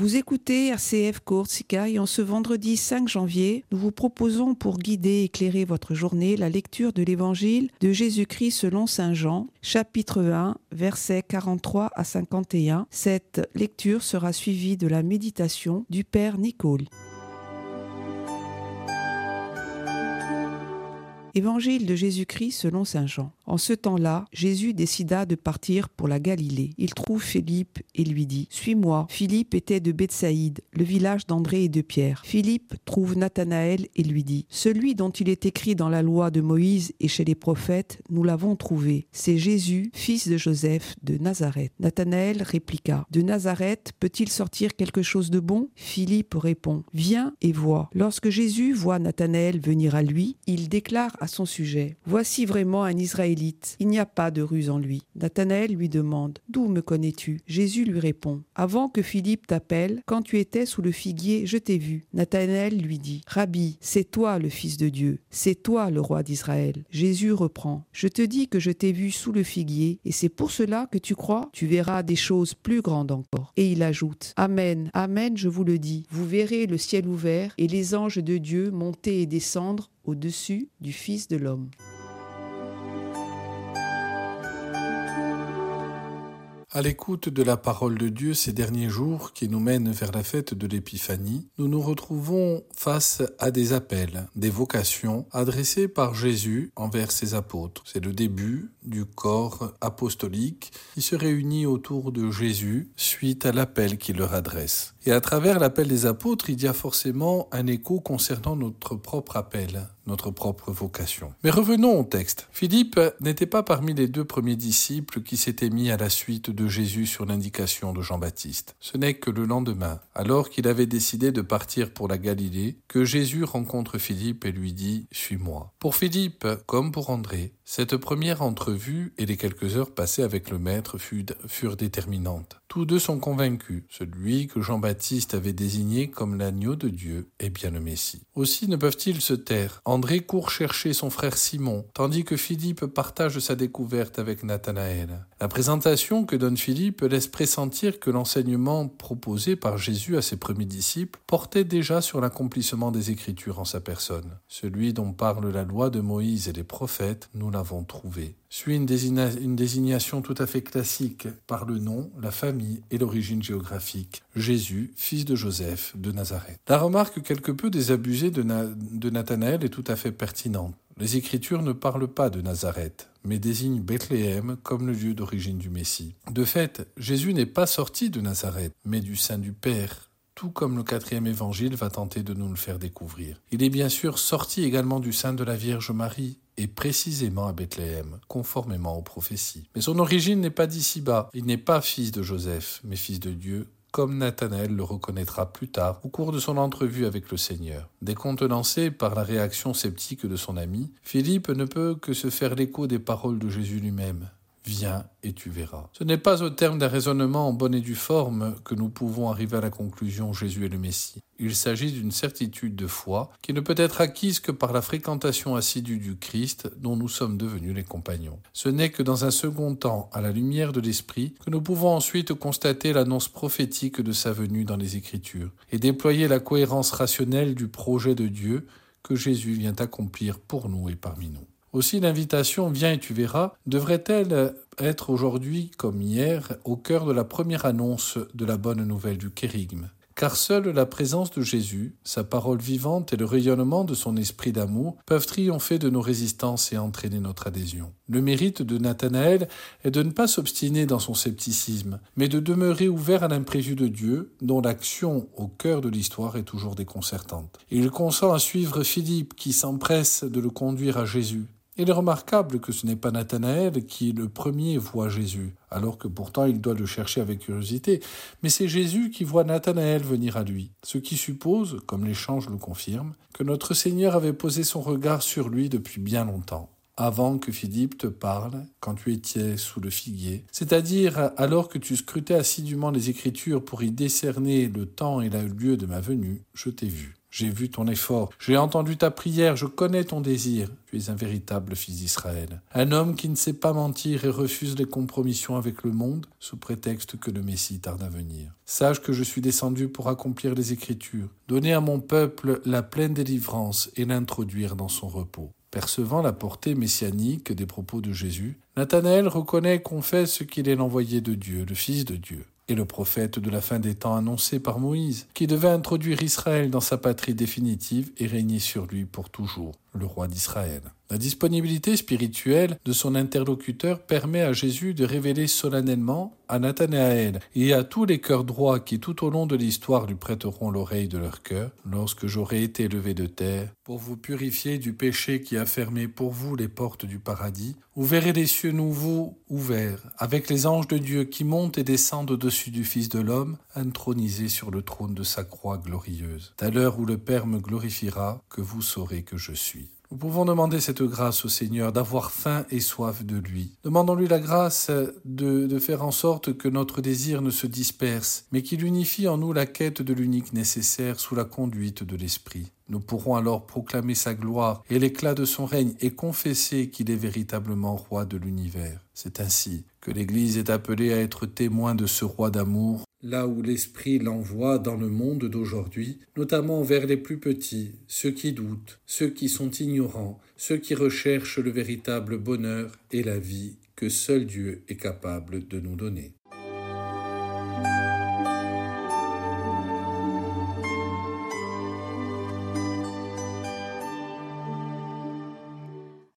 Vous écoutez RCF Corsica et en ce vendredi 5 janvier, nous vous proposons pour guider et éclairer votre journée la lecture de l'évangile de Jésus-Christ selon Saint Jean, chapitre 1, versets 43 à 51. Cette lecture sera suivie de la méditation du Père Nicole. Évangile de Jésus-Christ selon Saint Jean. En ce temps-là, Jésus décida de partir pour la Galilée. Il trouve Philippe et lui dit Suis-moi. Philippe était de Bethsaïde, le village d'André et de Pierre. Philippe trouve Nathanaël et lui dit Celui dont il est écrit dans la loi de Moïse et chez les prophètes, nous l'avons trouvé. C'est Jésus, fils de Joseph de Nazareth. Nathanaël répliqua De Nazareth peut-il sortir quelque chose de bon? Philippe répond Viens et vois. Lorsque Jésus voit Nathanaël venir à lui, il déclare à son sujet. Voici vraiment un Israélite. Il n'y a pas de ruse en lui. Nathanaël lui demande D'où me connais-tu? Jésus lui répond Avant que Philippe t'appelle, quand tu étais sous le figuier, je t'ai vu. Nathanaël lui dit Rabbi, c'est toi le Fils de Dieu, c'est toi le roi d'Israël. Jésus reprend Je te dis que je t'ai vu sous le figuier, et c'est pour cela que tu crois, tu verras des choses plus grandes encore. Et il ajoute Amen, Amen, je vous le dis, vous verrez le ciel ouvert et les anges de Dieu monter et descendre au-dessus du Fils de l'homme. À l'écoute de la parole de Dieu ces derniers jours qui nous mènent vers la fête de l'Épiphanie, nous nous retrouvons face à des appels, des vocations adressées par Jésus envers ses apôtres. C'est le début du corps apostolique qui se réunit autour de Jésus suite à l'appel qu'il leur adresse. Et à travers l'appel des apôtres, il y a forcément un écho concernant notre propre appel, propre vocation. Mais revenons au texte. Philippe n'était pas parmi les deux premiers disciples qui s'étaient mis à la suite de Jésus sur l'indication de Jean-Baptiste. Ce n'est que le lendemain, alors qu'il avait décidé de partir pour la Galilée, que Jésus rencontre Philippe et lui dit ⁇ Suis-moi ⁇ Pour Philippe, comme pour André, cette première entrevue et les quelques heures passées avec le Maître furent déterminantes. Tous deux sont convaincus, celui que Jean-Baptiste avait désigné comme l'agneau de Dieu est bien le Messie. Aussi ne peuvent-ils se taire. André court chercher son frère Simon, tandis que Philippe partage sa découverte avec Nathanaël. La présentation que donne Philippe laisse pressentir que l'enseignement proposé par Jésus à ses premiers disciples portait déjà sur l'accomplissement des Écritures en sa personne. Celui dont parle la loi de Moïse et les prophètes, nous l'avons trouvé. Suit une, désignation tout à fait classique par le nom, la famille, et l'origine géographique. Jésus, fils de Joseph de Nazareth. La remarque quelque peu désabusée de, de Nathanaël est tout à fait pertinente. Les Écritures ne parlent pas de Nazareth, mais désignent Bethléem comme le lieu d'origine du Messie. De fait, Jésus n'est pas sorti de Nazareth, mais du sein du Père, tout comme le quatrième évangile va tenter de nous le faire découvrir. Il est bien sûr sorti également du sein de la Vierge Marie, et précisément à Bethléem, conformément aux prophéties. Mais son origine n'est pas d'ici-bas. Il n'est pas fils de Joseph, mais fils de Dieu, comme Nathanaël le reconnaîtra plus tard au cours de son entrevue avec le Seigneur. Décontenancé par la réaction sceptique de son ami, Philippe ne peut que se faire l'écho des paroles de Jésus lui-même. Viens et tu verras. Ce n'est pas au terme d'un raisonnement en bonne et due forme que nous pouvons arriver à la conclusion Jésus est le Messie. Il s'agit d'une certitude de foi qui ne peut être acquise que par la fréquentation assidue du Christ dont nous sommes devenus les compagnons. Ce n'est que dans un second temps, à la lumière de l'Esprit, que nous pouvons ensuite constater l'annonce prophétique de sa venue dans les Écritures et déployer la cohérence rationnelle du projet de Dieu que Jésus vient accomplir pour nous et parmi nous. Aussi l'invitation Viens et tu verras devrait-elle être aujourd'hui comme hier au cœur de la première annonce de la bonne nouvelle du kérigme? Car seule la présence de Jésus, sa parole vivante et le rayonnement de son esprit d'amour peuvent triompher de nos résistances et entraîner notre adhésion. Le mérite de Nathanaël est de ne pas s'obstiner dans son scepticisme, mais de demeurer ouvert à l'imprévu de Dieu, dont l'action au cœur de l'histoire est toujours déconcertante. Il consent à suivre Philippe qui s'empresse de le conduire à Jésus. Il est remarquable que ce n'est pas Nathanaël qui le premier voit Jésus, alors que pourtant il doit le chercher avec curiosité, mais c'est Jésus qui voit Nathanaël venir à lui, ce qui suppose, comme l'échange le confirme, que notre Seigneur avait posé son regard sur lui depuis bien longtemps avant que Philippe te parle, quand tu étais sous le figuier, c'est-à-dire alors que tu scrutais assidûment les Écritures pour y décerner le temps et le lieu de ma venue, je t'ai vu. J'ai vu ton effort, j'ai entendu ta prière, je connais ton désir. Tu es un véritable fils d'Israël. Un homme qui ne sait pas mentir et refuse les compromissions avec le monde sous prétexte que le Messie tarde à venir. Sache que je suis descendu pour accomplir les Écritures, donner à mon peuple la pleine délivrance et l'introduire dans son repos. Percevant la portée messianique des propos de Jésus, Nathanaël reconnaît qu'on fait ce qu'il est l'envoyé de Dieu, le Fils de Dieu et le prophète de la fin des temps annoncé par Moïse, qui devait introduire Israël dans sa patrie définitive et régner sur lui pour toujours, le roi d'Israël. La disponibilité spirituelle de son interlocuteur permet à Jésus de révéler solennellement à Nathanaël et à tous les cœurs droits qui tout au long de l'histoire lui prêteront l'oreille de leur cœur, lorsque j'aurai été levé de terre, pour vous purifier du péché qui a fermé pour vous les portes du paradis, vous verrez les cieux nouveaux ouverts, avec les anges de Dieu qui montent et descendent au-dessus du Fils de l'homme, intronisé sur le trône de sa croix glorieuse. À l'heure où le Père me glorifiera, que vous saurez que je suis. Nous pouvons demander cette grâce au Seigneur d'avoir faim et soif de lui. Demandons-lui la grâce de, de, faire en sorte que notre désir ne se disperse, mais qu'il unifie en nous la quête de l'unique nécessaire sous la conduite de l'Esprit. Nous pourrons alors proclamer sa gloire et l'éclat de son règne et confesser qu'il est véritablement roi de l'univers. C'est ainsi que l'Église est appelée à être témoin de ce roi d'amour là où l'Esprit l'envoie dans le monde d'aujourd'hui, notamment vers les plus petits, ceux qui doutent, ceux qui sont ignorants, ceux qui recherchent le véritable bonheur et la vie que seul Dieu est capable de nous donner.